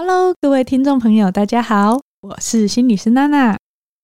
Hello，各位听众朋友，大家好，我是心理师娜娜。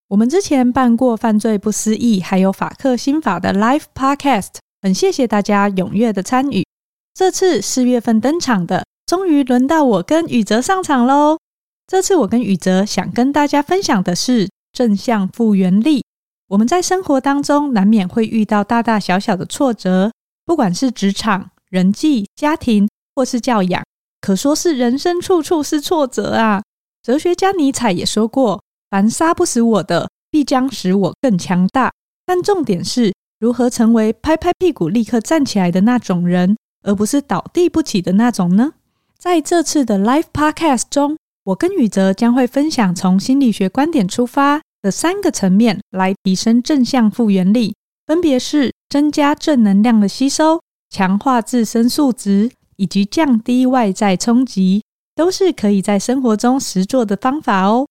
我们之前办过犯罪不思议，还有法克心法的 Live Podcast，很谢谢大家踊跃的参与。这次四月份登场的，终于轮到我跟宇哲上场喽。这次我跟宇哲想跟大家分享的是正向复原力。我们在生活当中难免会遇到大大小小的挫折，不管是职场、人际、家庭，或是教养。可说是人生处处是挫折啊！哲学家尼采也说过：“凡杀不死我的，必将使我更强大。”但重点是如何成为拍拍屁股立刻站起来的那种人，而不是倒地不起的那种呢？在这次的 Live Podcast 中，我跟宇哲将会分享从心理学观点出发的三个层面来提升正向复原力，分别是增加正能量的吸收、强化自身素质。以及降低外在冲击，都是可以在生活中实做的方法哦。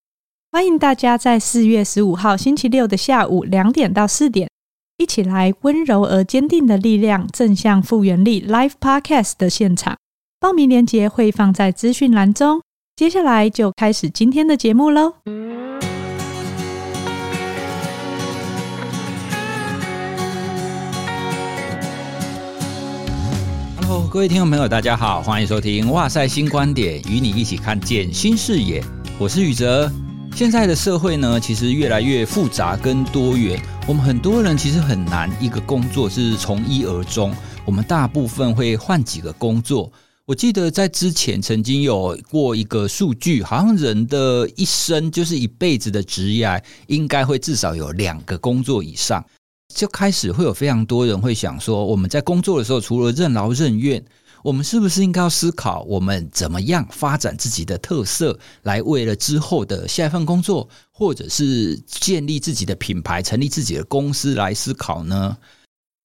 欢迎大家在四月十五号星期六的下午两点到四点，一起来温柔而坚定的力量正向复原力 Live Podcast 的现场。报名链接会放在资讯栏中。接下来就开始今天的节目喽。各位听众朋友，大家好，欢迎收听《哇塞新观点》，与你一起看见新视野。我是宇哲。现在的社会呢，其实越来越复杂跟多元。我们很多人其实很难一个工作是从一而终。我们大部分会换几个工作。我记得在之前曾经有过一个数据，好像人的一生就是一辈子的职业，应该会至少有两个工作以上。就开始会有非常多人会想说，我们在工作的时候，除了任劳任怨，我们是不是应该要思考，我们怎么样发展自己的特色，来为了之后的下一份工作，或者是建立自己的品牌、成立自己的公司来思考呢？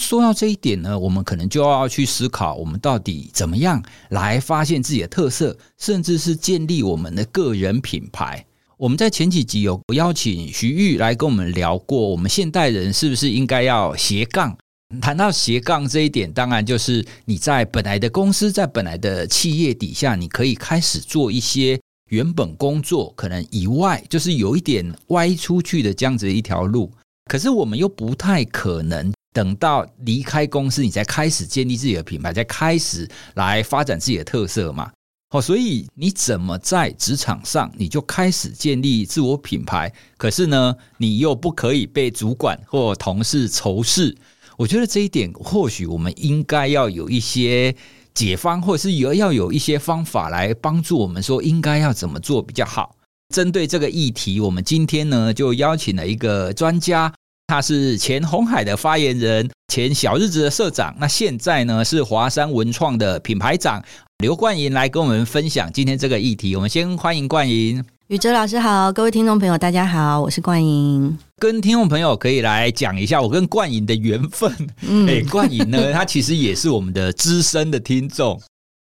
说到这一点呢，我们可能就要去思考，我们到底怎么样来发现自己的特色，甚至是建立我们的个人品牌。我们在前几集有邀请徐玉来跟我们聊过，我们现代人是不是应该要斜杠？谈到斜杠这一点，当然就是你在本来的公司，在本来的企业底下，你可以开始做一些原本工作可能以外，就是有一点歪出去的这样子一条路。可是我们又不太可能等到离开公司，你才开始建立自己的品牌，再开始来发展自己的特色嘛。哦，所以你怎么在职场上你就开始建立自我品牌？可是呢，你又不可以被主管或同事仇视。我觉得这一点，或许我们应该要有一些解方，或者是有要有一些方法来帮助我们，说应该要怎么做比较好。针对这个议题，我们今天呢就邀请了一个专家，他是前红海的发言人，前小日子的社长，那现在呢是华山文创的品牌长。刘冠莹来跟我们分享今天这个议题，我们先欢迎冠莹。宇哲老师好，各位听众朋友大家好，我是冠莹。跟听众朋友可以来讲一下我跟冠莹的缘分。嗯，哎，冠莹呢，他其实也是我们的资深的听众。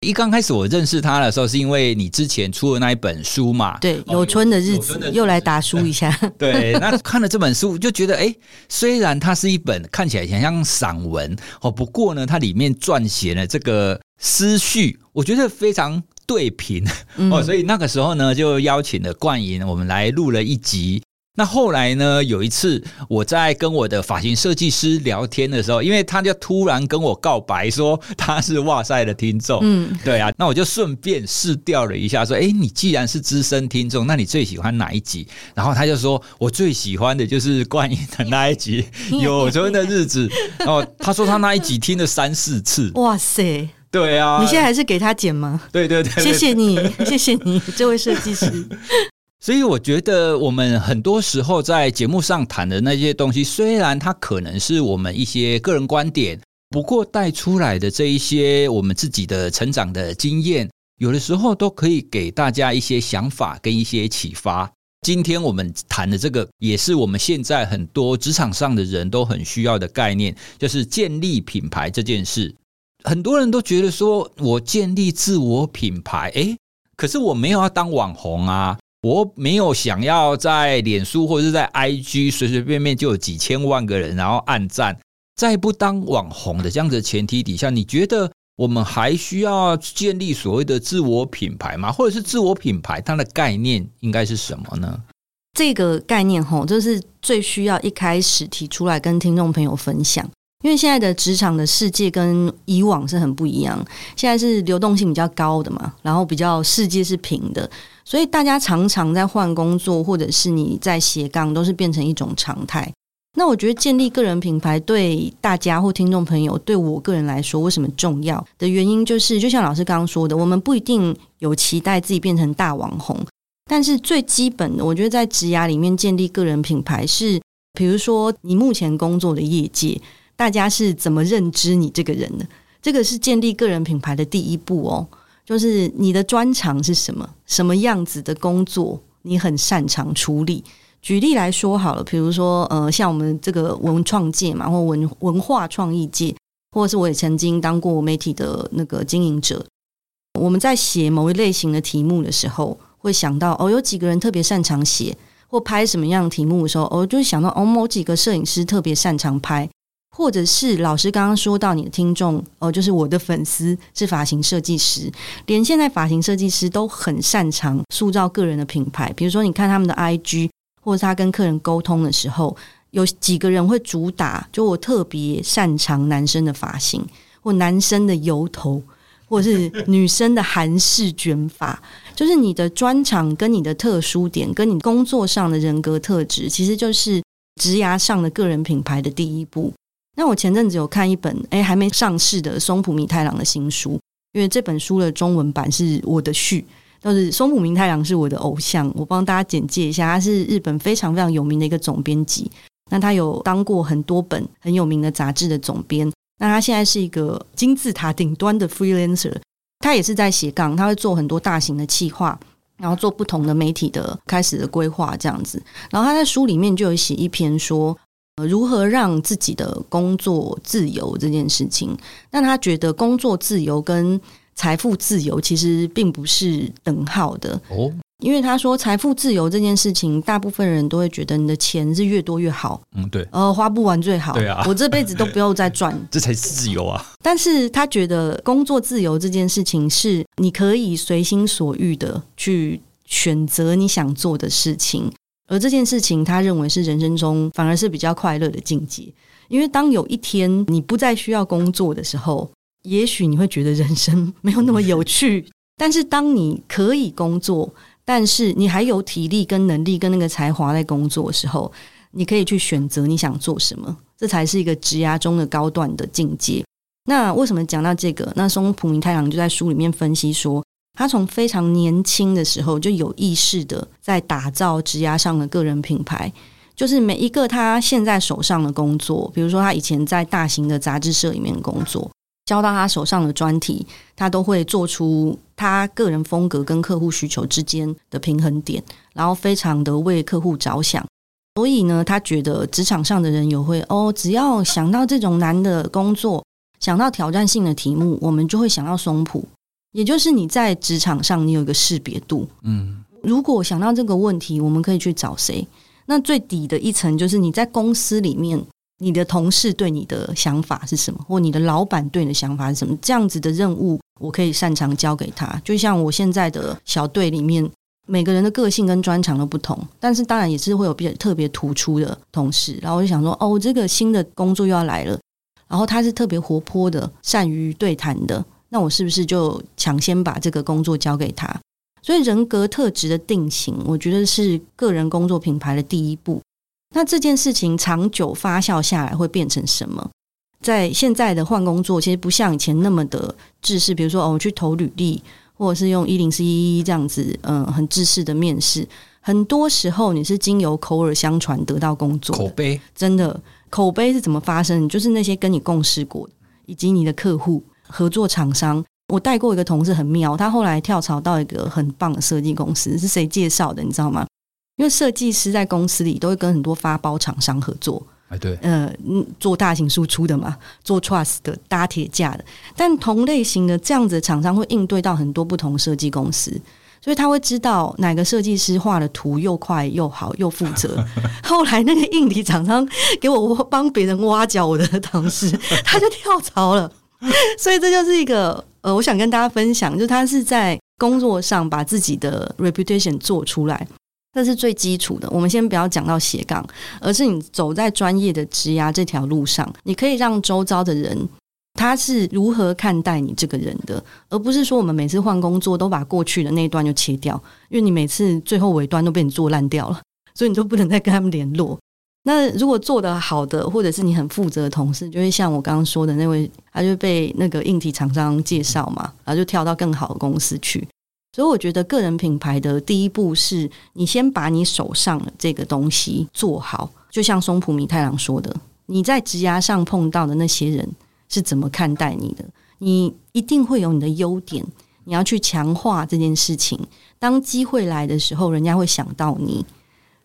一刚开始我认识他的时候，是因为你之前出的那一本书嘛？对，有春的日子，又来打书一下。对，那看了这本书，就觉得，哎，虽然它是一本看起来很像散文哦，不过呢，它里面撰写了这个思绪，我觉得非常对平哦，所以那个时候呢，就邀请了冠莹，我们来录了一集。那后来呢？有一次我在跟我的发型设计师聊天的时候，因为他就突然跟我告白说他是哇塞的听众，嗯，对啊，那我就顺便试调了一下，说，哎，你既然是资深听众，那你最喜欢哪一集？然后他就说我最喜欢的就是冠吟的那一集《有春的日子》，然后他说他那一集听了三四次，哇塞，对啊，你现在还是给他剪吗？对对对，对，谢谢你，谢谢你，这位设计师。所以我觉得，我们很多时候在节目上谈的那些东西，虽然它可能是我们一些个人观点，不过带出来的这一些我们自己的成长的经验，有的时候都可以给大家一些想法跟一些启发。今天我们谈的这个，也是我们现在很多职场上的人都很需要的概念，就是建立品牌这件事。很多人都觉得说，我建立自我品牌，诶，可是我没有要当网红啊。我没有想要在脸书或者是在 IG 随随便便就有几千万个人，然后按赞，在不当网红的这样子的前提底下，你觉得我们还需要建立所谓的自我品牌吗？或者是自我品牌它的概念应该是什么呢？这个概念吼，就是最需要一开始提出来跟听众朋友分享，因为现在的职场的世界跟以往是很不一样，现在是流动性比较高的嘛，然后比较世界是平的，所以大家常常在换工作，或者是你在斜杠，都是变成一种常态。那我觉得建立个人品牌对大家或听众朋友，对我个人来说，为什么重要的原因，就是就像老师刚刚说的，我们不一定有期待自己变成大网红。但是最基本的，我觉得在职涯里面建立个人品牌是，比如说你目前工作的业界，大家是怎么认知你这个人的？这个是建立个人品牌的第一步哦。就是你的专长是什么？什么样子的工作你很擅长处理？举例来说好了，比如说呃，像我们这个文创界嘛，或文文化创意界，或者是我也曾经当过媒体的那个经营者，我们在写某一类型的题目的时候。会想到哦，有几个人特别擅长写或拍什么样的题目的时候，哦，就会想到哦，某几个摄影师特别擅长拍，或者是老师刚刚说到你的听众哦，就是我的粉丝是发型设计师，连现在发型设计师都很擅长塑造个人的品牌。比如说，你看他们的 IG，或者他跟客人沟通的时候，有几个人会主打，就我特别擅长男生的发型，或男生的油头。或是女生的韩式卷发，就是你的专长跟你的特殊点，跟你工作上的人格特质，其实就是职涯上的个人品牌的第一步。那我前阵子有看一本诶还没上市的松浦弥太郎的新书，因为这本书的中文版是我的序，就是松浦弥太郎是我的偶像，我帮大家简介一下，他是日本非常非常有名的一个总编辑，那他有当过很多本很有名的杂志的总编。那他现在是一个金字塔顶端的 freelancer，他也是在斜杠，他会做很多大型的企划，然后做不同的媒体的开始的规划这样子。然后他在书里面就有写一篇说，如何让自己的工作自由这件事情。那他觉得工作自由跟财富自由其实并不是等号的哦。因为他说，财富自由这件事情，大部分人都会觉得你的钱是越多越好。嗯，对。呃，花不完最好。对啊。我这辈子都不用再赚，这才是自由啊。但是他觉得工作自由这件事情，是你可以随心所欲的去选择你想做的事情，而这件事情，他认为是人生中反而是比较快乐的境界。因为当有一天你不再需要工作的时候，也许你会觉得人生 没有那么有趣。但是当你可以工作，但是你还有体力跟能力跟那个才华在工作的时候，你可以去选择你想做什么，这才是一个职涯中的高段的境界。那为什么讲到这个？那松浦弥太郎就在书里面分析说，他从非常年轻的时候就有意识的在打造职涯上的个人品牌，就是每一个他现在手上的工作，比如说他以前在大型的杂志社里面工作。交到他手上的专题，他都会做出他个人风格跟客户需求之间的平衡点，然后非常的为客户着想。所以呢，他觉得职场上的人有会哦，只要想到这种难的工作，想到挑战性的题目，我们就会想到松浦。也就是你在职场上，你有一个识别度。嗯，如果想到这个问题，我们可以去找谁？那最底的一层就是你在公司里面。你的同事对你的想法是什么？或你的老板对你的想法是什么？这样子的任务，我可以擅长交给他。就像我现在的小队里面，每个人的个性跟专长都不同，但是当然也是会有比较特别突出的同事。然后我就想说，哦，这个新的工作又要来了，然后他是特别活泼的，善于对谈的，那我是不是就抢先把这个工作交给他？所以人格特质的定型，我觉得是个人工作品牌的第一步。那这件事情长久发酵下来会变成什么？在现在的换工作，其实不像以前那么的制式。比如说，哦，我去投履历，或者是用一零四一一这样子，嗯，很制式的面试。很多时候，你是经由口耳相传得到工作。口碑真的，口碑是怎么发生？就是那些跟你共事过的，以及你的客户、合作厂商。我带过一个同事很妙，他后来跳槽到一个很棒的设计公司，是谁介绍的？你知道吗？因为设计师在公司里都会跟很多发包厂商合作，哎，对，呃，做大型输出的嘛，做 trust 的搭铁架的，但同类型的这样子的厂商会应对到很多不同设计公司，所以他会知道哪个设计师画的图又快又好又负责。后来那个硬体厂商给我帮别人挖角我的同事，他就跳槽了。所以这就是一个呃，我想跟大家分享，就是他是在工作上把自己的 reputation 做出来，这是最基础的。我们先不要讲到斜杠，而是你走在专业的职涯这条路上，你可以让周遭的人他是如何看待你这个人的，而不是说我们每次换工作都把过去的那一段就切掉，因为你每次最后尾端都被你做烂掉了，所以你都不能再跟他们联络。那如果做得好的，或者是你很负责的同事，就会像我刚刚说的那位，他就被那个硬体厂商介绍嘛，然后就跳到更好的公司去。所以我觉得个人品牌的第一步是你先把你手上这个东西做好。就像松浦弥太郎说的，你在职涯上碰到的那些人是怎么看待你的？你一定会有你的优点，你要去强化这件事情。当机会来的时候，人家会想到你。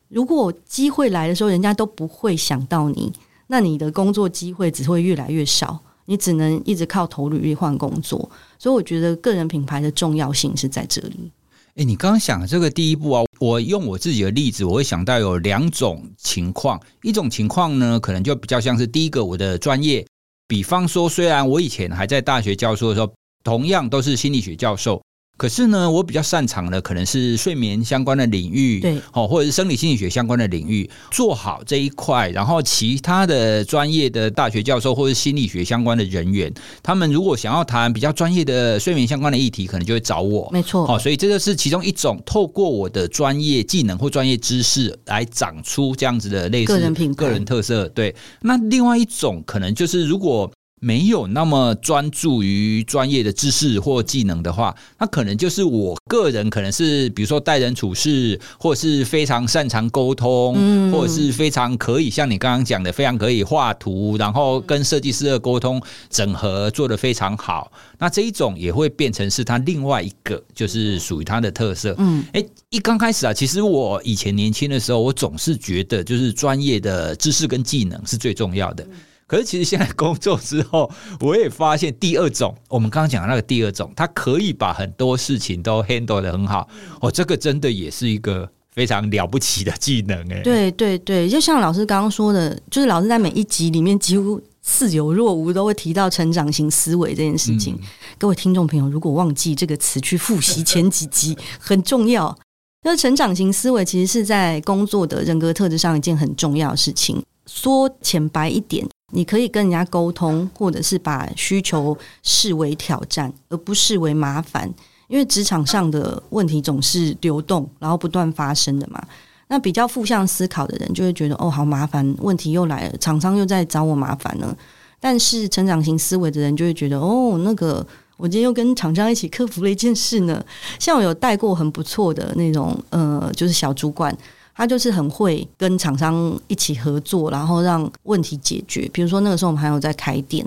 如果机会来的时候，人家都不会想到你，那你的工作机会只会越来越少，你只能一直靠投履历换工作。所以，我觉得个人品牌的重要性是在这里。诶，你刚刚讲这个第一步啊，我用我自己的例子，我会想到有两种情况。一种情况呢，可能就比较像是第一个，我的专业，比方说，虽然我以前还在大学教书的时候，同样都是心理学教授。可是呢，我比较擅长的可能是睡眠相关的领域，对，哦，或者是生理心理学相关的领域，做好这一块，然后其他的专业的大学教授或者心理学相关的人员，他们如果想要谈比较专业的睡眠相关的议题，可能就会找我，没错。好，所以这个是其中一种透过我的专业技能或专业知识来长出这样子的类似个人品、个人特色。对，那另外一种可能就是如果。没有那么专注于专业的知识或技能的话，那可能就是我个人可能是，比如说待人处事，或是非常擅长沟通，嗯，或者是非常可以像你刚刚讲的，非常可以画图，然后跟设计师的沟通整合做得非常好。那这一种也会变成是他另外一个，就是属于他的特色。嗯，哎，一刚开始啊，其实我以前年轻的时候，我总是觉得就是专业的知识跟技能是最重要的。可是，其实现在工作之后，我也发现第二种，我们刚刚讲的那个第二种，他可以把很多事情都 handle 的很好。哦，这个真的也是一个非常了不起的技能诶。对对对，就像老师刚刚说的，就是老师在每一集里面几乎似有若无都会提到成长型思维这件事情。嗯、各位听众朋友，如果忘记这个词，去复习前几集 很重要。那成长型思维其实是在工作的人格特质上一件很重要的事情。说浅白一点。你可以跟人家沟通，或者是把需求视为挑战，而不视为麻烦。因为职场上的问题总是流动，然后不断发生的嘛。那比较负向思考的人就会觉得，哦，好麻烦，问题又来了，厂商又在找我麻烦了。但是成长型思维的人就会觉得，哦，那个我今天又跟厂商一起克服了一件事呢。像我有带过很不错的那种，呃，就是小主管。他就是很会跟厂商一起合作，然后让问题解决。比如说那个时候我们还有在开店，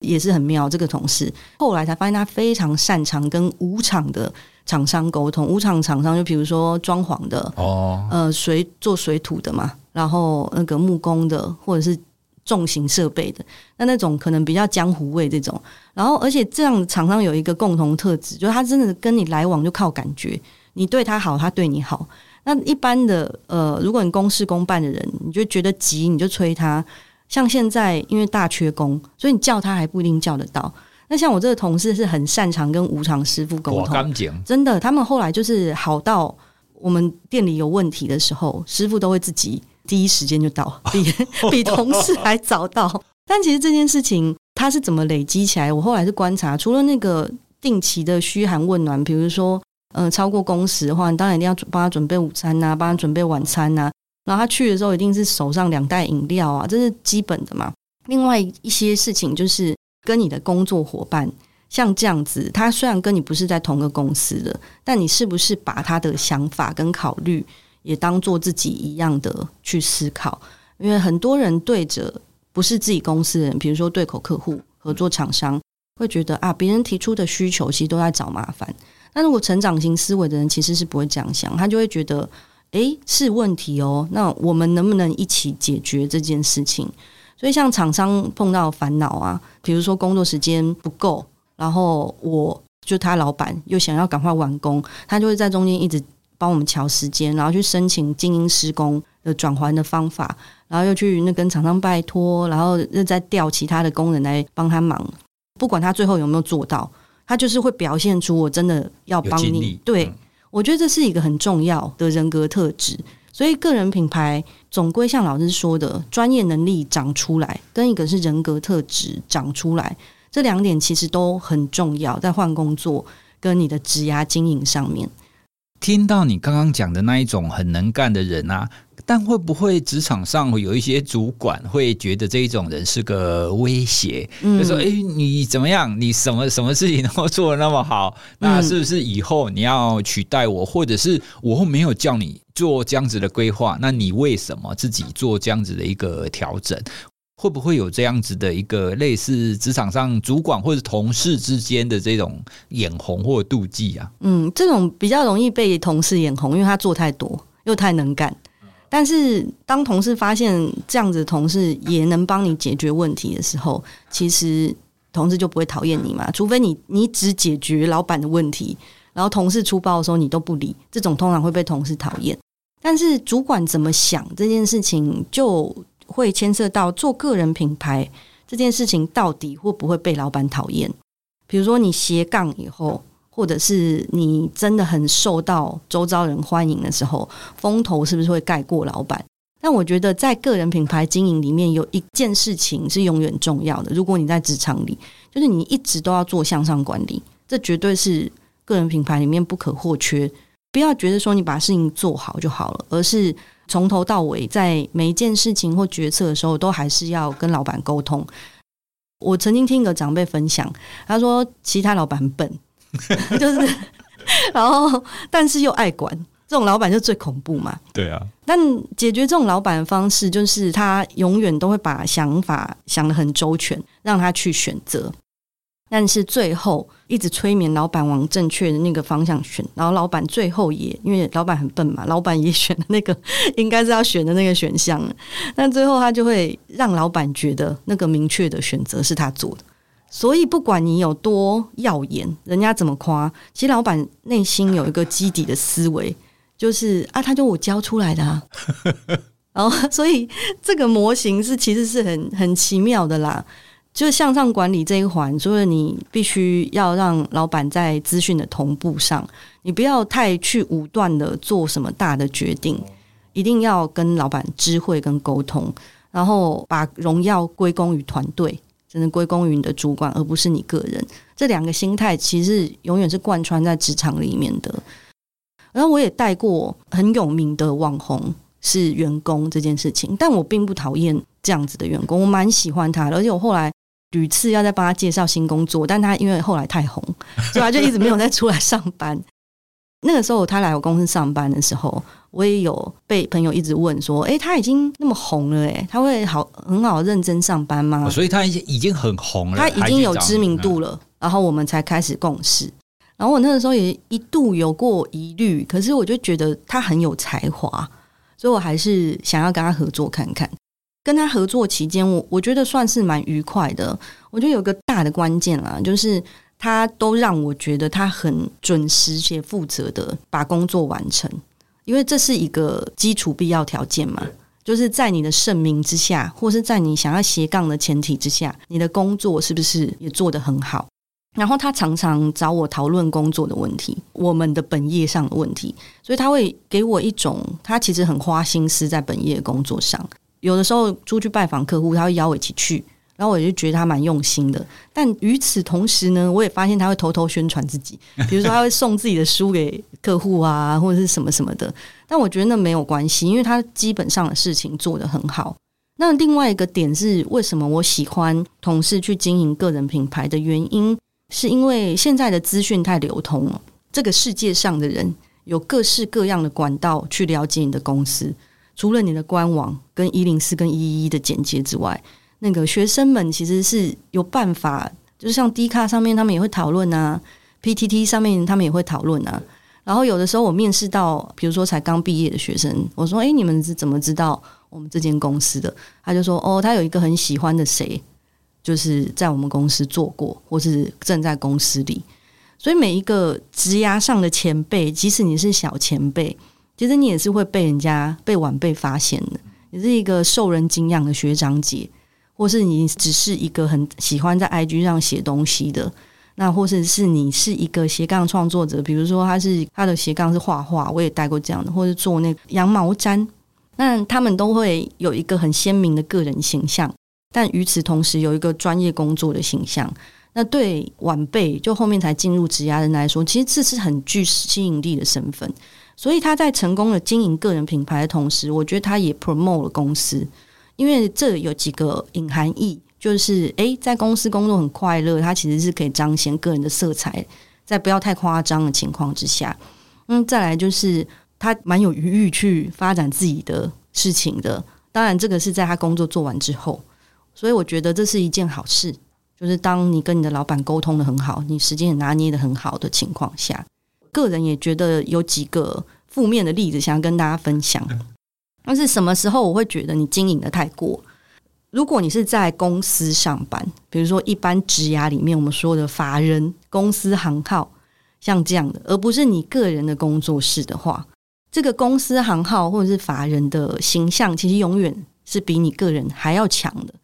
也是很妙。这个同事后来才发现他非常擅长跟无厂的厂商沟通。无厂厂商就比如说装潢的哦，呃，水做水土的嘛，然后那个木工的或者是重型设备的，那那种可能比较江湖味这种。然后而且这样厂商有一个共同特质，就是他真的跟你来往就靠感觉，你对他好，他对你好。那一般的呃，如果你公事公办的人，你就觉得急，你就催他。像现在因为大缺工，所以你叫他还不一定叫得到。那像我这个同事是很擅长跟无偿师傅沟通，真的，他们后来就是好到我们店里有问题的时候，师傅都会自己第一时间就到，比比同事还早到。但其实这件事情他是怎么累积起来？我后来是观察，除了那个定期的嘘寒问暖，比如说。嗯、超过工时的话，你当然一定要帮他准备午餐呐、帮他准备晚餐呐、然后他去的时候，一定是手上两袋饮料啊，这是基本的嘛。另外一些事情就是跟你的工作伙伴，像这样子，他虽然跟你不是在同个公司的，但你是不是把他的想法跟考虑也当做自己一样的去思考？因为很多人对着不是自己公司的人，比如说对口客户、合作厂商，会觉得啊，别人提出的需求其实都在找麻烦。那如果成长型思维的人其实是不会这样想，他就会觉得，诶，是问题哦，那我们能不能一起解决这件事情？所以像厂商碰到烦恼啊，比如说工作时间不够，然后我就他老板又想要赶快完工，他就会在中间一直帮我们调时间，然后去申请精英施工的转换的方法，然后又去那跟厂商拜托，然后又再调其他的工人来帮他忙。不管他最后有没有做到，他就是会表现出我真的要帮你。对、嗯、我觉得这是一个很重要的人格特质。所以个人品牌总归像老师说的，专业能力长出来，跟一个是人格特质长出来，这两点其实都很重要，在换工作跟你的职涯经营上面。听到你刚刚讲的那一种很能干的人啊，但会不会职场上会有一些主管会觉得这一种人是个威胁？嗯、就说：“哎，你怎么样？你什么什么事情都做的那么好，那是不是以后你要取代我？或者是我没有叫你做这样子的规划，那你为什么自己做这样子的一个调整？”会不会有这样子的一个类似职场上主管或者同事之间的这种眼红或妒忌啊？嗯，这种比较容易被同事眼红，因为他做太多又太能干。但是当同事发现这样子的同事也能帮你解决问题的时候，其实同事就不会讨厌你嘛。除非你你只解决老板的问题，然后同事出包的时候你都不理，这种通常会被同事讨厌。但是主管怎么想这件事情就。会牵涉到做个人品牌这件事情，到底会不会被老板讨厌？比如说你斜杠以后，或者是你真的很受到周遭人欢迎的时候，风头是不是会盖过老板？但我觉得在个人品牌经营里面，有一件事情是永远重要的。如果你在职场里，就是你一直都要做向上管理，这绝对是个人品牌里面不可或缺。不要觉得说你把事情做好就好了，而是。从头到尾，在每一件事情或决策的时候，都还是要跟老板沟通。我曾经听一个长辈分享，他说：“其他老板很笨，就是，然后但是又爱管，这种老板就最恐怖嘛。”对啊。但解决这种老板的方式，就是他永远都会把想法想得很周全，让他去选择。但是最后一直催眠老板往正确的那个方向选，然后老板最后也因为老板很笨嘛，老板也选了那个应该是要选的那个选项，但最后他就会让老板觉得那个明确的选择是他做的。所以不管你有多耀眼，人家怎么夸，其实老板内心有一个基底的思维，就是啊，他就我教出来的啊。然后所以这个模型是其实是很很奇妙的啦。就是向上管理这一环，所以你必须要让老板在资讯的同步上，你不要太去武断的做什么大的决定，一定要跟老板知会跟沟通，然后把荣耀归功于团队，真的归功于你的主管，而不是你个人。这两个心态其实永远是贯穿在职场里面的。然后我也带过很有名的网红是员工这件事情，但我并不讨厌这样子的员工，我蛮喜欢他的，而且我后来。屡次要再帮他介绍新工作，但他因为后来太红，所以他就一直没有再出来上班。那个时候他来我公司上班的时候，我也有被朋友一直问说：“诶，他已经那么红了，诶，他会好很好认真上班吗？”所以他已经已经很红了，他已经有知名度了。然后我们才开始共事。然后我那个时候也一度有过疑虑，可是我就觉得他很有才华，所以我还是想要跟他合作看看。跟他合作期间，我我觉得算是蛮愉快的。我觉得有个大的关键啦，就是他都让我觉得他很准时且负责的把工作完成，因为这是一个基础必要条件嘛。就是在你的盛名之下，或是在你想要斜杠的前提之下，你的工作是不是也做得很好？然后他常常找我讨论工作的问题，我们的本业上的问题，所以他会给我一种他其实很花心思在本业的工作上。有的时候出去拜访客户，他会邀我一起去，然后我就觉得他蛮用心的。但与此同时呢，我也发现他会偷偷宣传自己，比如说他会送自己的书给客户啊，或者是什么什么的。但我觉得那没有关系，因为他基本上的事情做得很好。那另外一个点是，为什么我喜欢同事去经营个人品牌的原因，是因为现在的资讯太流通了，这个世界上的人有各式各样的管道去了解你的公司。除了你的官网跟一零四跟一一一的简介之外，那个学生们其实是有办法，就是像 D 卡上面他们也会讨论啊，PTT 上面他们也会讨论啊。然后有的时候我面试到，比如说才刚毕业的学生，我说：“诶，你们是怎么知道我们这间公司的？”他就说：“哦，他有一个很喜欢的谁，就是在我们公司做过，或是正在公司里。”所以每一个职涯上的前辈，即使你是小前辈。其实你也是会被人家被晚辈发现的，你是一个受人敬仰的学长姐，或是你只是一个很喜欢在 IG 上写东西的，那或者是你是一个斜杠创作者，比如说他是他的斜杠是画画，我也带过这样的，或者做那羊毛毡，那他们都会有一个很鲜明的个人形象，但与此同时有一个专业工作的形象。那对晚辈就后面才进入职涯的人来说，其实这是很具吸引力的身份。所以他在成功的经营个人品牌的同时，我觉得他也 promote 了公司，因为这有几个隐含义，就是诶，在公司工作很快乐，他其实是可以彰显个人的色彩，在不要太夸张的情况之下，嗯，再来就是他蛮有余裕去发展自己的事情的。当然，这个是在他工作做完之后，所以我觉得这是一件好事。就是当你跟你的老板沟通得很好，你时间也拿捏得很好的情况下，个人也觉得有几个负面的例子想要跟大家分享。但是什么时候我会觉得你经营的太过？如果你是在公司上班，比如说一般职涯里面我们说的法人公司行号，像这样的，而不是你个人的工作室的话，这个公司行号或者是法人的形象，其实永远是比你个人还要强的。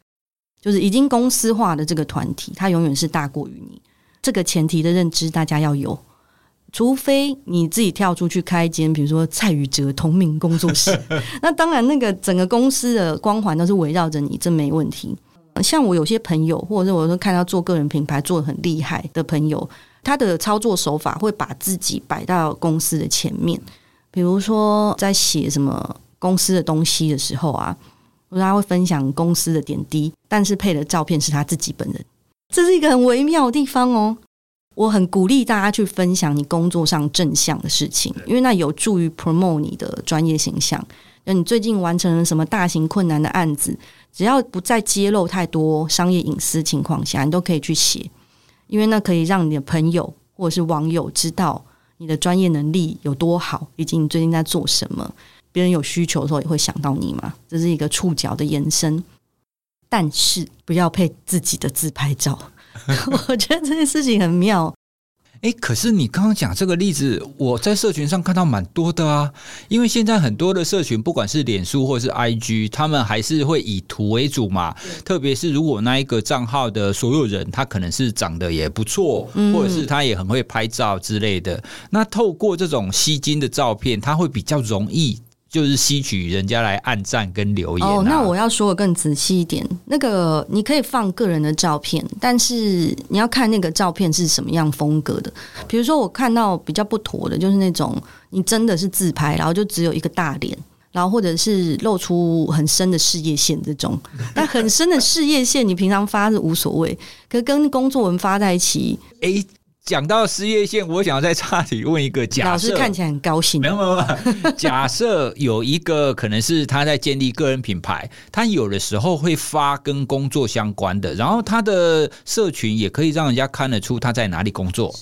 就是已经公司化的这个团体，它永远是大过于你。这个前提的认知，大家要有。除非你自己跳出去开一间，比如说蔡宇哲同名工作室，那当然那个整个公司的光环都是围绕着你，这没问题。像我有些朋友，或者是我说看到做个人品牌做的很厉害的朋友，他的操作手法会把自己摆到公司的前面。比如说在写什么公司的东西的时候啊。他会分享公司的点滴，但是配的照片是他自己本人，这是一个很微妙的地方哦。我很鼓励大家去分享你工作上正向的事情，因为那有助于 promote 你的专业形象。那你最近完成了什么大型困难的案子？只要不再揭露太多商业隐私情况下，你都可以去写，因为那可以让你的朋友或者是网友知道你的专业能力有多好，以及你最近在做什么。别人有需求的时候也会想到你嘛，这是一个触角的延伸。但是不要配自己的自拍照，我觉得这件事情很妙。哎，可是你刚刚讲这个例子，我在社群上看到蛮多的啊。因为现在很多的社群，不管是脸书或是 IG，他们还是会以图为主嘛。特别是如果那一个账号的所有人，他可能是长得也不错，或者是他也很会拍照之类的。那透过这种吸睛的照片，他会比较容易。就是吸取人家来按赞跟留言啊。哦，那我要说的更仔细一点，那个你可以放个人的照片，但是你要看那个照片是什么样风格的。比如说，我看到比较不妥的，就是那种你真的是自拍，然后就只有一个大脸，然后或者是露出很深的事业线这种。但很深的事业线，你平常发是无所谓，可是跟工作文发在一起，诶。讲到事业线，我想要再岔题问一个假设，老师看起来很高兴。没有没有没有，假设有一个可能是他在建立个人品牌，他有的时候会发跟工作相关的，然后他的社群也可以让人家看得出他在哪里工作。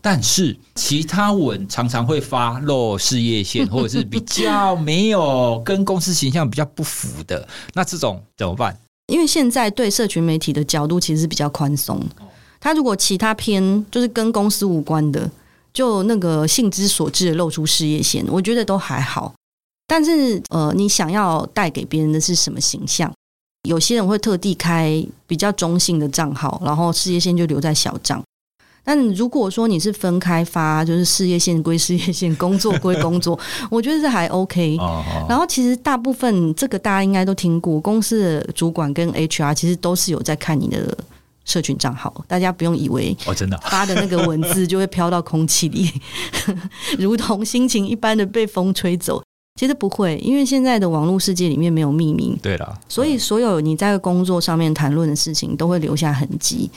但是其他文常常会发露事业线，或者是比较没有跟公司形象比较不符的，那这种怎么办？因为现在对社群媒体的角度其实是比较宽松。他如果其他篇就是跟公司无关的，就那个性之所至的露出事业线，我觉得都还好。但是呃，你想要带给别人的是什么形象？有些人会特地开比较中性的账号，然后事业线就留在小账。但如果说你是分开发，就是事业线归事业线，工作归工作，我觉得这还 OK。然后其实大部分这个大家应该都听过，公司的主管跟 HR 其实都是有在看你的。社群账号，大家不用以为哦，真的发的那个文字就会飘到空气里，如同心情一般的被风吹走。其实不会，因为现在的网络世界里面没有匿名。对了，所以所有你在工作上面谈论的事情都会留下痕迹。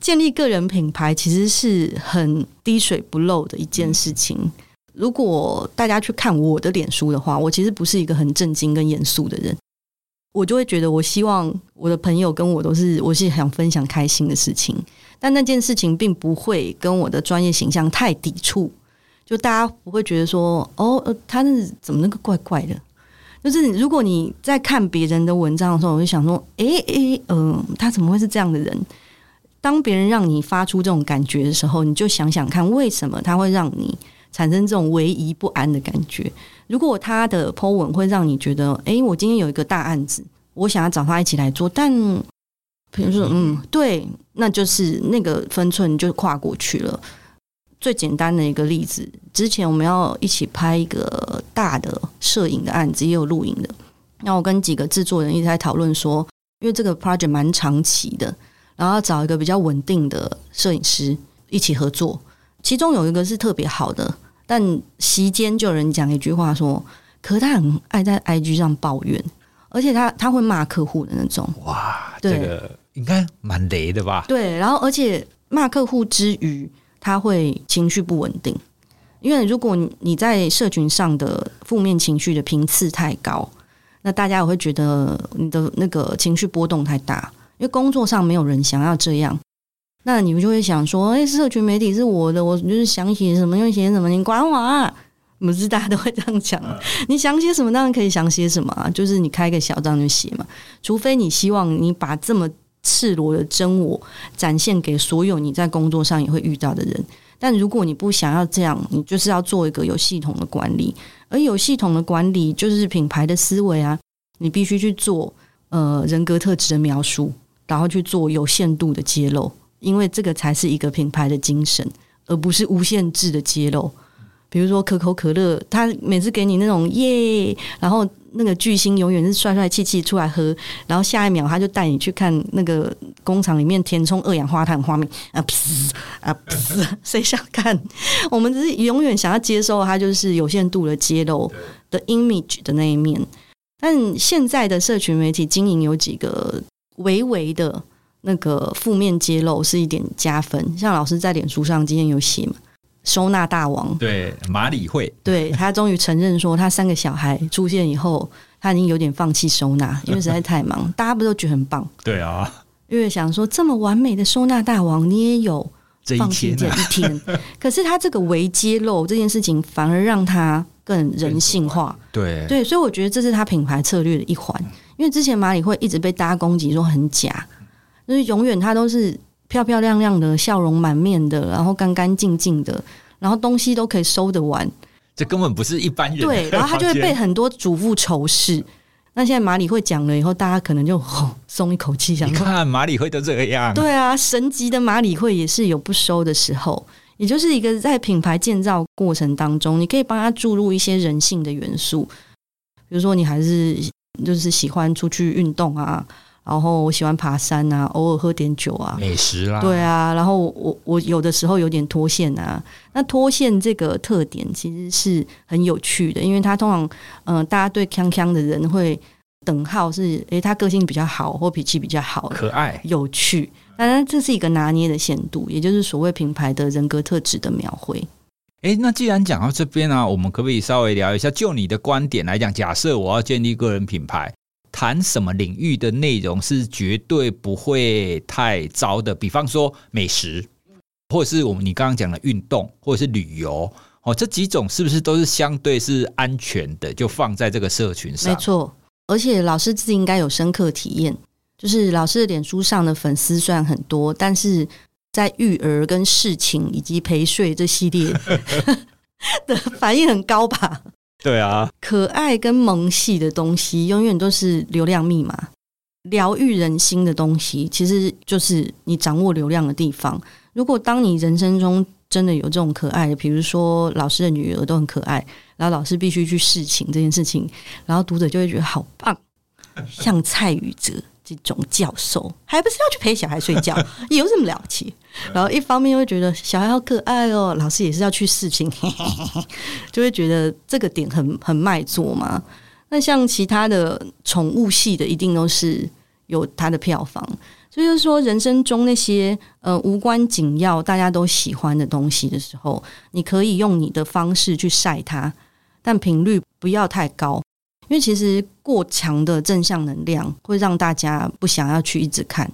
建立个人品牌其实是很滴水不漏的一件事情。如果大家去看我的脸书的话，我其实不是一个很正经跟严肃的人。我就会觉得，我希望我的朋友跟我都是，我是想分享开心的事情，但那件事情并不会跟我的专业形象太抵触，就大家不会觉得说，哦，呃，他是怎么那个怪怪的？就是如果你在看别人的文章的时候，我就想说，诶诶，嗯、他怎么会是这样的人？当别人让你发出这种感觉的时候，你就想想看，为什么他会让你产生这种唯疑不安的感觉？如果他的 po 文会让你觉得，诶，我今天有一个大案子，我想要找他一起来做，但比如说，嗯，对，那就是那个分寸就跨过去了。最简单的一个例子，之前我们要一起拍一个大的摄影的案子，也有录影的。那我跟几个制作人一直在讨论说，因为这个 project 蛮长期的，然后要找一个比较稳定的摄影师一起合作。其中有一个是特别好的，但席间就有人讲一句话说，可他很爱在 IG 上抱怨，而且他他会骂客户的那种。哇，这个应该蛮雷的吧？对，然后而且骂客户之余。他会情绪不稳定，因为如果你在社群上的负面情绪的频次太高，那大家也会觉得你的那个情绪波动太大。因为工作上没有人想要这样，那你们就会想说：“哎，社群媒体是我的，我就是想写什么就写什么，你管我啊？”不是大家都会这样讲，你想写什么当然可以想写什么啊，就是你开个小账就写嘛，除非你希望你把这么。赤裸的真我展现给所有你在工作上也会遇到的人，但如果你不想要这样，你就是要做一个有系统的管理，而有系统的管理就是品牌的思维啊，你必须去做呃人格特质的描述，然后去做有限度的揭露，因为这个才是一个品牌的精神，而不是无限制的揭露。比如说可口可乐，他每次给你那种耶，然后。那个巨星永远是帅帅气气出来喝，然后下一秒他就带你去看那个工厂里面填充二氧化碳画面啊噗啊噗，谁想看？我们只是永远想要接受它就是有限度的揭露的 image 的那一面。但现在的社群媒体经营有几个微微的那个负面揭露是一点加分，像老师在脸书上今天有写嘛。收纳大王，对马里会，对他终于承认说，他三个小孩出现以后，他已经有点放弃收纳，因为实在太忙。大家不都觉得很棒？对啊，因为想说这么完美的收纳大王，你也有放弃这一天，一天啊、可是他这个微揭露这件事情，反而让他更人性化。对对，所以我觉得这是他品牌策略的一环。因为之前马里会一直被大家攻击说很假，就是永远他都是。漂漂亮亮的，笑容满面的，然后干干净净的，然后东西都可以收得完，这根本不是一般人。对，然后他就会被很多主妇仇视。那现在马里会讲了以后，大家可能就哦，松一口气，想说，你看马里会都这个样。对啊，神级的马里会也是有不收的时候，也就是一个在品牌建造过程当中，你可以帮他注入一些人性的元素，比如说你还是就是喜欢出去运动啊。然后我喜欢爬山啊，偶尔喝点酒啊，美食啦，对啊。然后我我有的时候有点脱线啊。那脱线这个特点其实是很有趣的，因为他通常嗯、呃，大家对康康的人会等号是，诶，他个性比较好或脾气比较好，可爱有趣。当然这是一个拿捏的限度，也就是所谓品牌的人格特质的描绘。诶，那既然讲到这边啊，我们可不可以稍微聊一下，就你的观点来讲，假设我要建立个人品牌。谈什么领域的内容是绝对不会太糟的，比方说美食，或者是我们你刚刚讲的运动，或者是旅游，哦，这几种是不是都是相对是安全的？就放在这个社群上，没错。而且老师自己应该有深刻体验，就是老师的脸书上的粉丝虽然很多，但是在育儿跟事情以及陪睡这系列的 反应很高吧。对啊，可爱跟萌系的东西永远都是流量密码，疗愈人心的东西其实就是你掌握流量的地方。如果当你人生中真的有这种可爱的，比如说老师的女儿都很可爱，然后老师必须去侍寝这件事情，然后读者就会觉得好棒，像蔡宇哲。这种教授还不是要去陪小孩睡觉，有什么了不起？然后一方面又会觉得小孩好可爱哦，老师也是要去侍寝，就会觉得这个点很很卖座嘛。那像其他的宠物系的，一定都是有它的票房。所以就是说，人生中那些呃无关紧要、大家都喜欢的东西的时候，你可以用你的方式去晒它，但频率不要太高。因为其实过强的正向能量会让大家不想要去一直看。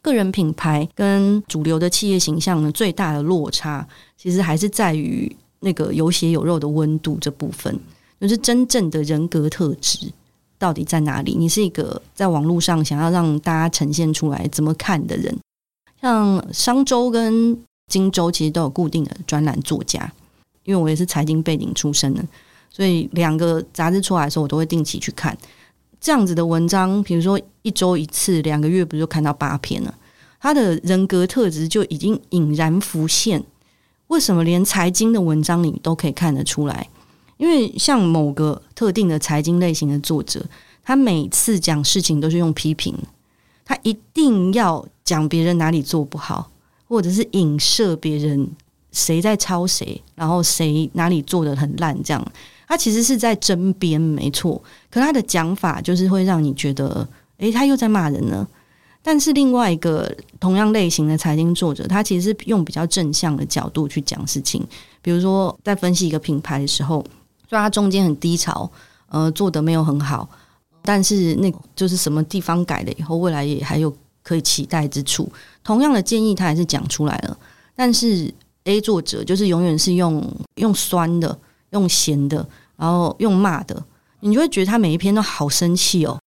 个人品牌跟主流的企业形象呢，最大的落差其实还是在于那个有血有肉的温度这部分，就是真正的人格特质到底在哪里？你是一个在网络上想要让大家呈现出来怎么看的人？像商周跟今周其实都有固定的专栏作家，因为我也是财经背景出身的。所以两个杂志出来的时候，我都会定期去看。这样子的文章，比如说一周一次，两个月不就看到八篇了？他的人格特质就已经隐然浮现。为什么连财经的文章里都可以看得出来？因为像某个特定的财经类型的作者，他每次讲事情都是用批评，他一定要讲别人哪里做不好，或者是影射别人谁在抄谁，然后谁哪里做得很烂，这样。他其实是在争辩，没错。可他的讲法就是会让你觉得，诶，他又在骂人呢。但是另外一个同样类型的财经作者，他其实是用比较正向的角度去讲事情。比如说，在分析一个品牌的时候，虽然他中间很低潮，呃，做得没有很好，但是那就是什么地方改了以后，未来也还有可以期待之处。同样的建议，他还是讲出来了。但是 A 作者就是永远是用用酸的。用闲的，然后用骂的，你就会觉得他每一篇都好生气哦。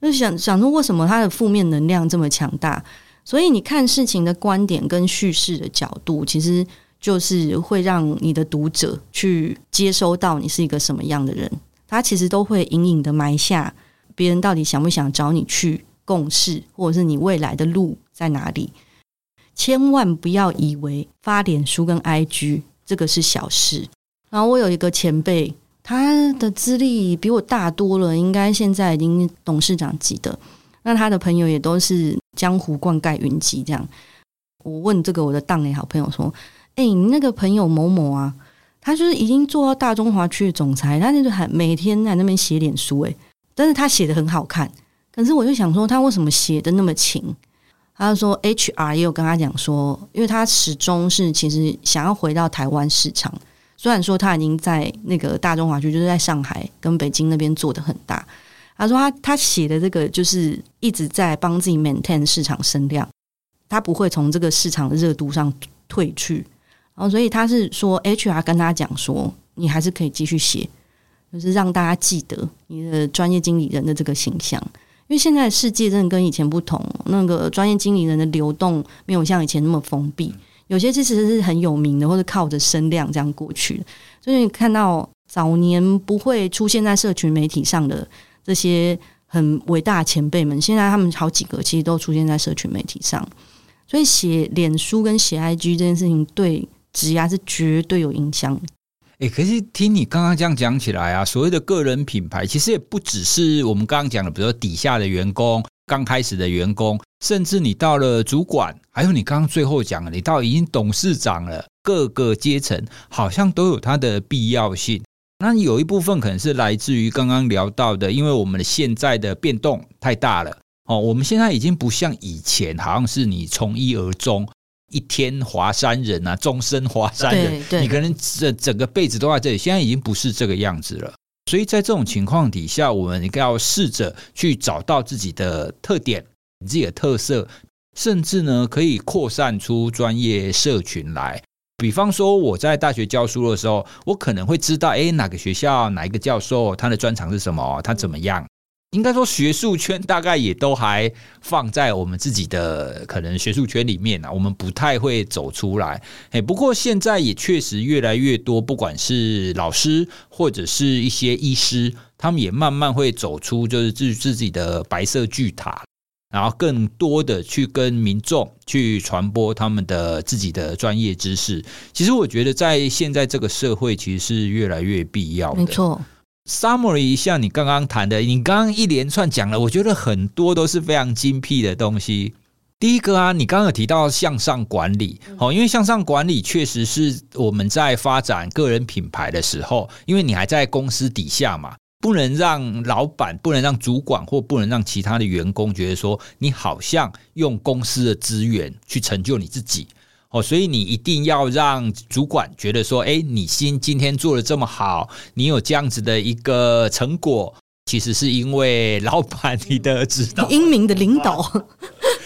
就想想说，为什么他的负面能量这么强大？所以你看事情的观点跟叙事的角度，其实就是会让你的读者去接收到你是一个什么样的人。他其实都会隐隐的埋下别人到底想不想找你去共事，或者是你未来的路在哪里。千万不要以为发脸书跟 IG 这个是小事。然后我有一个前辈，他的资历比我大多了，应该现在已经董事长级的。那他的朋友也都是江湖灌溉云集这样。我问这个我的档内好朋友说：“哎，你那个朋友某某啊，他就是已经做到大中华区总裁，他那就还每天在那边写脸书，诶，但是他写的很好看。可是我就想说，他为什么写的那么勤？他说 HR 也有跟他讲说，因为他始终是其实想要回到台湾市场。”虽然说他已经在那个大中华区，就是在上海跟北京那边做得很大。他说他他写的这个就是一直在帮自己 maintain 市场声量，他不会从这个市场的热度上退去。然后所以他是说 HR 跟他讲说，你还是可以继续写，就是让大家记得你的专业经理人的这个形象。因为现在世界真的跟以前不同，那个专业经理人的流动没有像以前那么封闭。有些其实是很有名的，或者靠着声量这样过去的。所以你看到早年不会出现在社群媒体上的这些很伟大的前辈们，现在他们好几个其实都出现在社群媒体上。所以写脸书跟写 IG 这件事情，对职涯是绝对有影响。哎、欸，可是听你刚刚这样讲起来啊，所谓的个人品牌，其实也不只是我们刚刚讲的，比如说底下的员工。刚开始的员工，甚至你到了主管，还有你刚刚最后讲的，你到已经董事长了，各个阶层好像都有它的必要性。那有一部分可能是来自于刚刚聊到的，因为我们的现在的变动太大了哦，我们现在已经不像以前，好像是你从一而终，一天华山人啊，终身华山人，你可能这整个辈子都在这里，现在已经不是这个样子了。所以在这种情况底下，我们应该要试着去找到自己的特点、自己的特色，甚至呢，可以扩散出专业社群来。比方说，我在大学教书的时候，我可能会知道，诶，哪个学校哪一个教授他的专长是什么，他怎么样。应该说，学术圈大概也都还放在我们自己的可能学术圈里面啊，我们不太会走出来。哎，不过现在也确实越来越多，不管是老师或者是一些医师，他们也慢慢会走出就是自自己的白色巨塔，然后更多的去跟民众去传播他们的自己的专业知识。其实我觉得在现在这个社会，其实是越来越必要的。没错。Summary 一下你刚刚谈的，你刚刚一连串讲了，我觉得很多都是非常精辟的东西。第一个啊，你刚刚有提到向上管理，好，因为向上管理确实是我们在发展个人品牌的时候，因为你还在公司底下嘛，不能让老板、不能让主管或不能让其他的员工觉得说你好像用公司的资源去成就你自己。哦，所以你一定要让主管觉得说，哎，你今今天做的这么好，你有这样子的一个成果，其实是因为老板你的指导，英明的领导。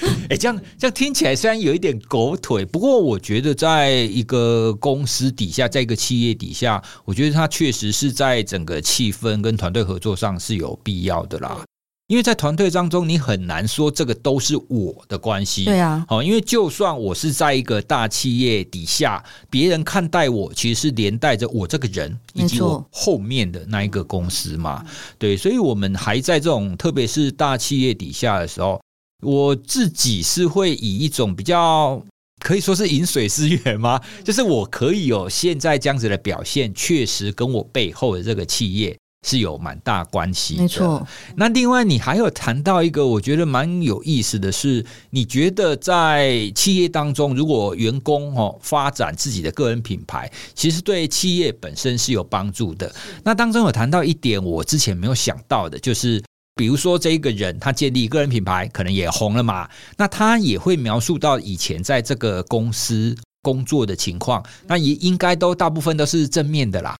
哎，这样这样听起来虽然有一点狗腿，不过我觉得在一个公司底下，在一个企业底下，我觉得它确实是在整个气氛跟团队合作上是有必要的啦。因为在团队当中，你很难说这个都是我的关系。对啊，好，因为就算我是在一个大企业底下，别人看待我，其实是连带着我这个人以及我后面的那一个公司嘛。对，所以我们还在这种，特别是大企业底下的时候，我自己是会以一种比较可以说是饮水思源吗？就是我可以有现在这样子的表现，确实跟我背后的这个企业。是有蛮大关系，没错。那另外，你还有谈到一个，我觉得蛮有意思的是，你觉得在企业当中，如果员工哦发展自己的个人品牌，其实对企业本身是有帮助的。那当中有谈到一点，我之前没有想到的，就是比如说这一个人他建立个人品牌，可能也红了嘛，那他也会描述到以前在这个公司工作的情况，那也应该都大部分都是正面的啦。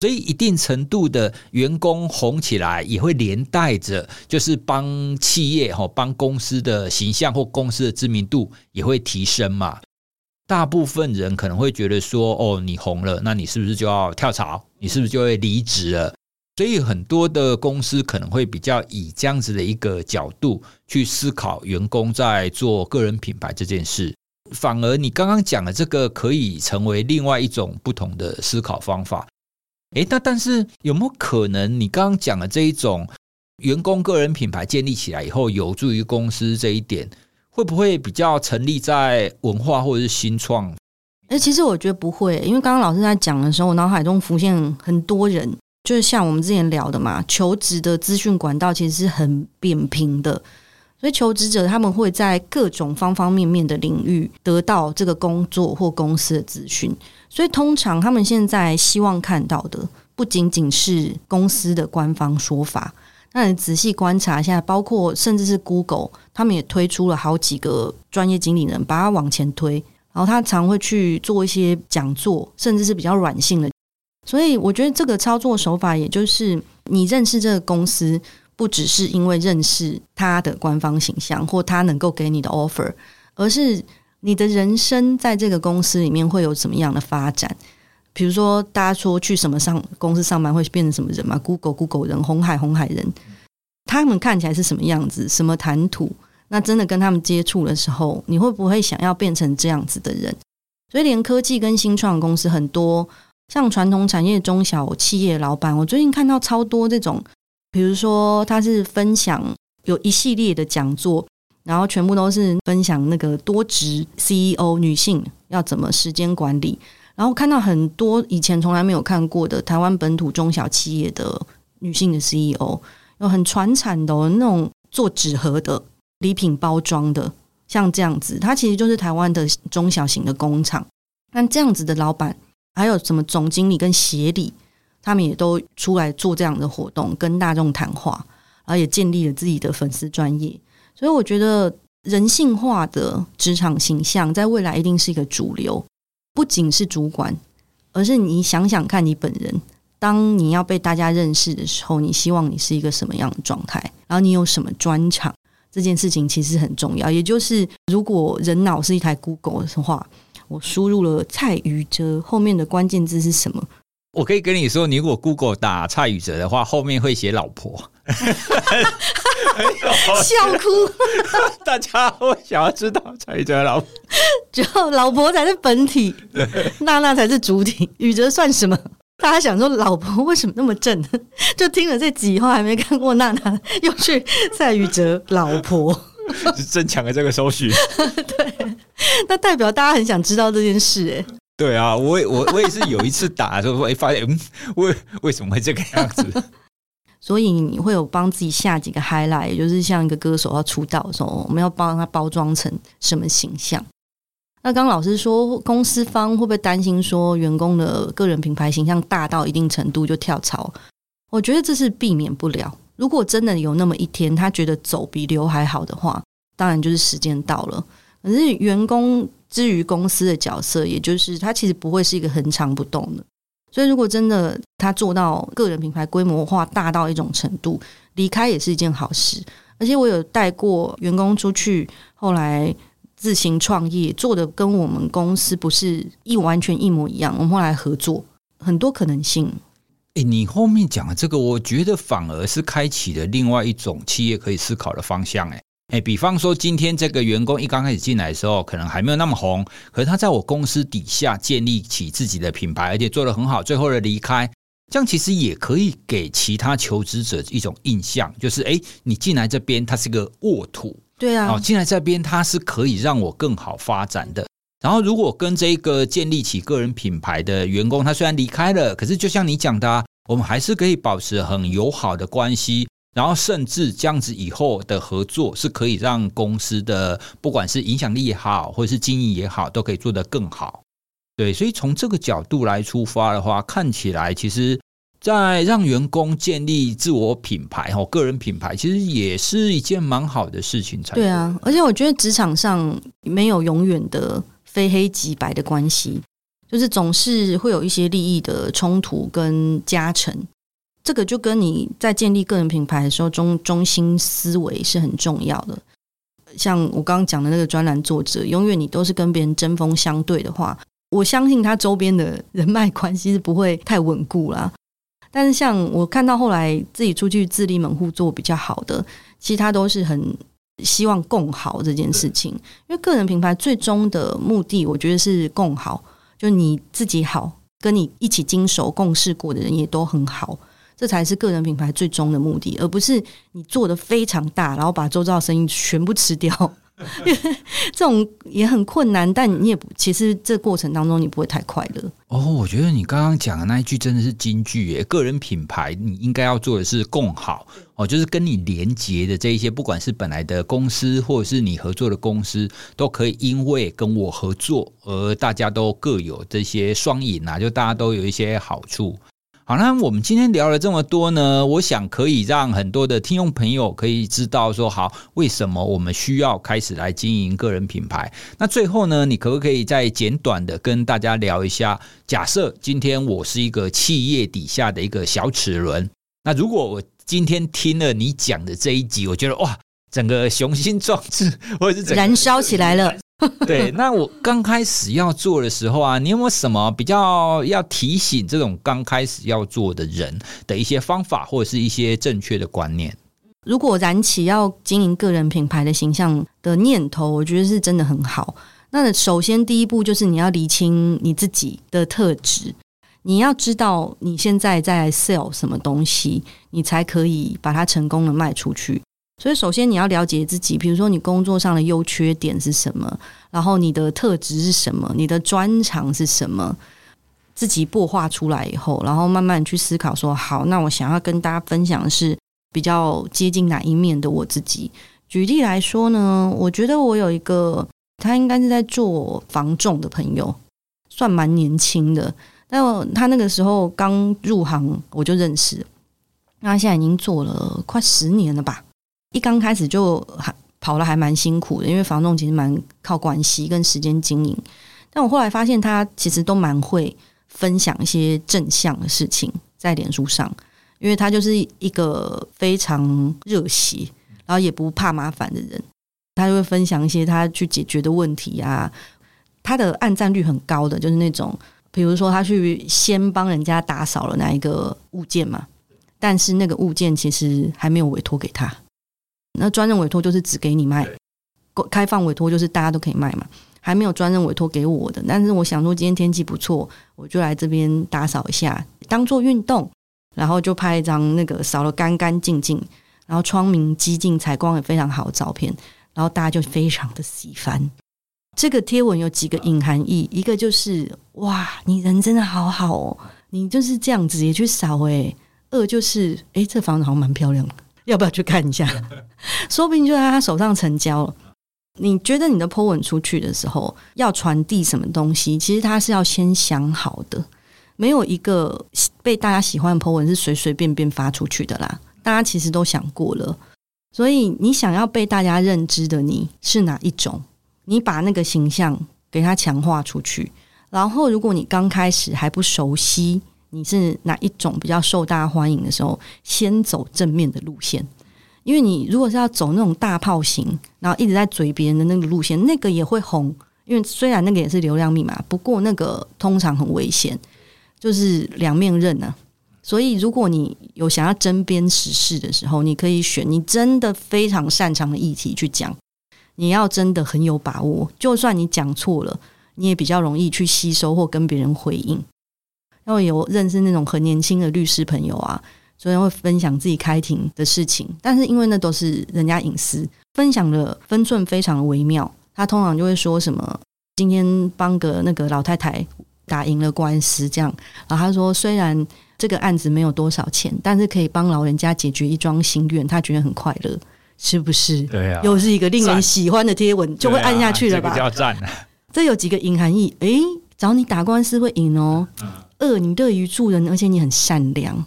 所以，一定程度的员工红起来，也会连带着，就是帮企业哈、帮公司的形象或公司的知名度也会提升嘛。大部分人可能会觉得说，哦，你红了，那你是不是就要跳槽？你是不是就会离职了？所以，很多的公司可能会比较以这样子的一个角度去思考员工在做个人品牌这件事。反而，你刚刚讲的这个，可以成为另外一种不同的思考方法。诶，那但是有没有可能，你刚刚讲的这一种员工个人品牌建立起来以后，有助于公司这一点，会不会比较成立在文化或者是新创？诶，其实我觉得不会，因为刚刚老师在讲的时候，我脑海中浮现很多人，就是像我们之前聊的嘛，求职的资讯管道其实是很扁平的，所以求职者他们会在各种方方面面的领域得到这个工作或公司的资讯。所以，通常他们现在希望看到的不仅仅是公司的官方说法。那你仔细观察一下，包括甚至是 Google，他们也推出了好几个专业经理人，把它往前推。然后他常会去做一些讲座，甚至是比较软性的。所以，我觉得这个操作手法，也就是你认识这个公司，不只是因为认识他的官方形象或他能够给你的 offer，而是。你的人生在这个公司里面会有什么样的发展？比如说，大家说去什么上公司上班会变成什么人嘛？Google Google 人，红海红海人，他们看起来是什么样子？什么谈吐？那真的跟他们接触的时候，你会不会想要变成这样子的人？所以，连科技跟新创公司很多，像传统产业中小企业老板，我最近看到超多这种，比如说他是分享有一系列的讲座。然后全部都是分享那个多职 CEO 女性要怎么时间管理，然后看到很多以前从来没有看过的台湾本土中小企业的女性的 CEO，有很传产的那种做纸盒的礼品包装的，像这样子，它其实就是台湾的中小型的工厂。那这样子的老板，还有什么总经理跟协理，他们也都出来做这样的活动，跟大众谈话，然后也建立了自己的粉丝专业。所以我觉得人性化的职场形象在未来一定是一个主流，不仅是主管，而是你想想看你本人，当你要被大家认识的时候，你希望你是一个什么样的状态？然后你有什么专长？这件事情其实很重要。也就是如果人脑是一台 Google 的话，我输入了蔡宇哲，后面的关键字是什么？我可以跟你说，你如果 Google 打蔡宇哲的话，后面会写老婆。笑哭，大家会想要知道蔡宇哲老婆，就老婆才是本体，娜娜才是主体，宇哲算什么？大家想说老婆为什么那么正？就听了这几话，还没看过娜娜，又去蔡宇哲老婆，增强了这个搜寻。对，那代表大家很想知道这件事，哎。对啊，我也我我也是有一次打的时候，哎，发现嗯，为为什么会这个样子？所以你会有帮自己下几个 highlight，也就是像一个歌手要出道的时候，我们要帮他包装成什么形象？那刚刚老师说，公司方会不会担心说员工的个人品牌形象大到一定程度就跳槽？我觉得这是避免不了。如果真的有那么一天，他觉得走比留还好的话，当然就是时间到了。可是员工之于公司的角色，也就是他其实不会是一个恒常不动的。所以，如果真的他做到个人品牌规模化大到一种程度，离开也是一件好事。而且，我有带过员工出去，后来自行创业，做的跟我们公司不是一完全一模一样。我们后来合作，很多可能性。哎，你后面讲的这个，我觉得反而是开启了另外一种企业可以思考的方向。哎，哎，比方说今天这个员工一刚开始进来的时候，可能还没有那么红，可是他在我公司底下建立起自己的品牌，而且做得很好，最后的离开，这样其实也可以给其他求职者一种印象，就是哎，你进来这边，他是个沃土，对啊，哦，进来这边他是可以让我更好发展的。然后，如果跟这个建立起个人品牌的员工，他虽然离开了，可是就像你讲的啊，我们还是可以保持很友好的关系。然后，甚至这样子以后的合作是可以让公司的不管是影响力也好，或者是经营也好，都可以做得更好。对，所以从这个角度来出发的话，看起来其实，在让员工建立自我品牌和个人品牌，其实也是一件蛮好的事情才对。对啊，而且我觉得职场上没有永远的。非黑即白的关系，就是总是会有一些利益的冲突跟加成。这个就跟你在建立个人品牌的时候，中中心思维是很重要的。像我刚刚讲的那个专栏作者，永远你都是跟别人针锋相对的话，我相信他周边的人脉关系是不会太稳固啦。但是像我看到后来自己出去自立门户做比较好的，其实他都是很。希望共好这件事情，因为个人品牌最终的目的，我觉得是共好，就你自己好，跟你一起经手共事过的人也都很好，这才是个人品牌最终的目的，而不是你做的非常大，然后把周遭的生意全部吃掉。因为这种也很困难，但你也不，其实这过程当中你不会太快乐。哦，我觉得你刚刚讲的那一句真的是金句耶！个人品牌你应该要做的是共好哦，就是跟你连接的这一些，不管是本来的公司或者是你合作的公司，都可以因为跟我合作而大家都各有这些双赢啊，就大家都有一些好处。好，那我们今天聊了这么多呢，我想可以让很多的听众朋友可以知道说，好，为什么我们需要开始来经营个人品牌？那最后呢，你可不可以再简短的跟大家聊一下？假设今天我是一个企业底下的一个小齿轮，那如果我今天听了你讲的这一集，我觉得哇，整个雄心壮志，或者是燃烧起来了。对，那我刚开始要做的时候啊，你有没有什么比较要提醒这种刚开始要做的人的一些方法，或者是一些正确的观念？如果燃起要经营个人品牌的形象的念头，我觉得是真的很好。那首先第一步就是你要厘清你自己的特质，你要知道你现在在 sell 什么东西，你才可以把它成功的卖出去。所以，首先你要了解自己，比如说你工作上的优缺点是什么，然后你的特质是什么，你的专长是什么，自己擘画出来以后，然后慢慢去思考说，好，那我想要跟大家分享的是比较接近哪一面的我自己。举例来说呢，我觉得我有一个，他应该是在做房仲的朋友，算蛮年轻的，但他那个时候刚入行我就认识，那他现在已经做了快十年了吧。一刚开始就还跑了还蛮辛苦的，因为房仲其实蛮靠关系跟时间经营。但我后来发现他其实都蛮会分享一些正向的事情在脸书上，因为他就是一个非常热血，然后也不怕麻烦的人。他就会分享一些他去解决的问题啊，他的按赞率很高的，就是那种比如说他去先帮人家打扫了哪一个物件嘛，但是那个物件其实还没有委托给他。那专任委托就是只给你卖，开放委托就是大家都可以卖嘛。还没有专任委托给我的，但是我想说今天天气不错，我就来这边打扫一下，当做运动，然后就拍一张那个扫了干干净净，然后窗明几净、采光也非常好的照片，然后大家就非常的喜欢。这个贴文有几个隐含义，一个就是哇，你人真的好好哦，你就是这样子也去扫诶。二就是诶，这房子好像蛮漂亮的。要不要去看一下？说不定就在他手上成交了。你觉得你的 po 文出去的时候要传递什么东西？其实他是要先想好的。没有一个被大家喜欢的 po 文是随随便便发出去的啦。大家其实都想过了。所以你想要被大家认知的你是哪一种？你把那个形象给他强化出去。然后，如果你刚开始还不熟悉。你是哪一种比较受大家欢迎的时候，先走正面的路线，因为你如果是要走那种大炮型，然后一直在嘴别人的那个路线，那个也会红。因为虽然那个也是流量密码，不过那个通常很危险，就是两面刃啊。所以，如果你有想要针砭时事的时候，你可以选你真的非常擅长的议题去讲。你要真的很有把握，就算你讲错了，你也比较容易去吸收或跟别人回应。然后有认识那种很年轻的律师朋友啊，所以会分享自己开庭的事情，但是因为那都是人家隐私，分享的分寸非常的微妙。他通常就会说什么：“今天帮个那个老太太打赢了官司，这样。”然后他说：“虽然。”这个案子没有多少钱，但是可以帮老人家解决一桩心愿，他觉得很快乐，是不是？对啊，又是一个令人喜欢的贴文，就会按下去了吧？啊、这个叫赞、啊。这有几个隐含义，诶，找你打官司会赢哦。二，你乐于助人，而且你很善良，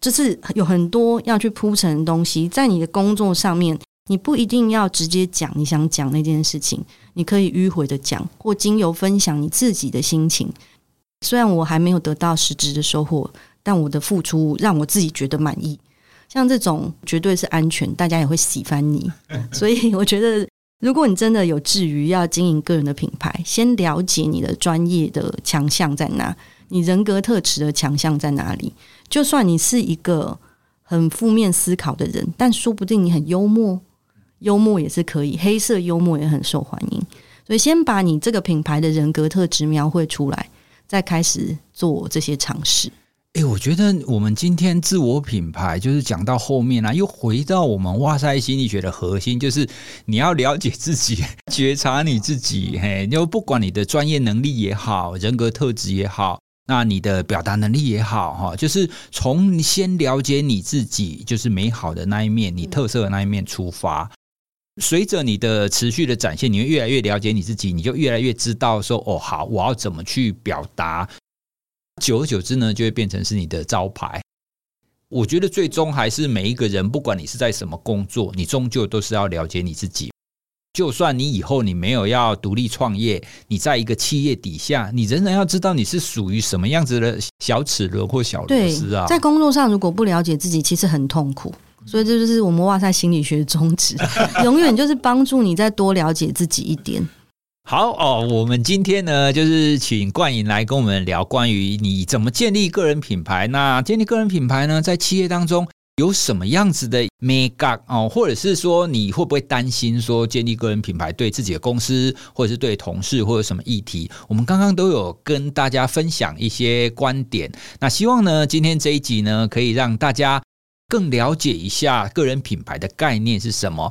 就是有很多要去铺陈的东西，在你的工作上面，你不一定要直接讲你想讲那件事情，你可以迂回的讲，或经由分享你自己的心情。虽然我还没有得到实质的收获。但我的付出让我自己觉得满意，像这种绝对是安全，大家也会喜欢你。所以我觉得，如果你真的有志于要经营个人的品牌，先了解你的专业的强项在哪，你人格特质的强项在哪里。就算你是一个很负面思考的人，但说不定你很幽默，幽默也是可以，黑色幽默也很受欢迎。所以先把你这个品牌的人格特质描绘出来，再开始做这些尝试。哎，我觉得我们今天自我品牌就是讲到后面啊，又回到我们哇塞心理学的核心，就是你要了解自己，觉察你自己。嘿，就不管你的专业能力也好，人格特质也好，那你的表达能力也好，哈，就是从先了解你自己，就是美好的那一面，你特色的那一面出发。随着你的持续的展现，你会越来越了解你自己，你就越来越知道说，哦，好，我要怎么去表达。久而久之呢，就会变成是你的招牌。我觉得最终还是每一个人，不管你是在什么工作，你终究都是要了解你自己。就算你以后你没有要独立创业，你在一个企业底下，你仍然要知道你是属于什么样子的小齿轮或小螺丝啊。在工作上，如果不了解自己，其实很痛苦。所以这就是我们哇塞心理学的宗旨，永远就是帮助你再多了解自己一点。好哦，我们今天呢，就是请冠颖来跟我们聊关于你怎么建立个人品牌。那建立个人品牌呢，在企业当中有什么样子的眉角哦，或者是说你会不会担心说建立个人品牌对自己的公司，或者是对同事，或者什么议题？我们刚刚都有跟大家分享一些观点。那希望呢，今天这一集呢，可以让大家更了解一下个人品牌的概念是什么。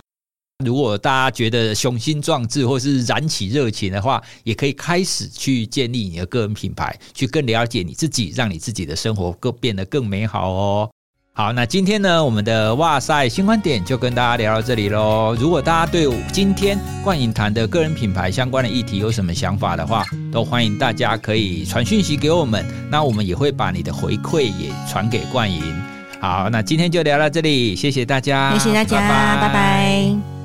如果大家觉得雄心壮志或是燃起热情的话，也可以开始去建立你的个人品牌，去更了解你自己，让你自己的生活更变得更美好哦。好，那今天呢，我们的哇塞新观点就跟大家聊到这里喽。如果大家对今天冠影谈的个人品牌相关的议题有什么想法的话，都欢迎大家可以传讯息给我们，那我们也会把你的回馈也传给冠莹。好，那今天就聊到这里，谢谢大家，谢谢大家，拜拜。拜拜。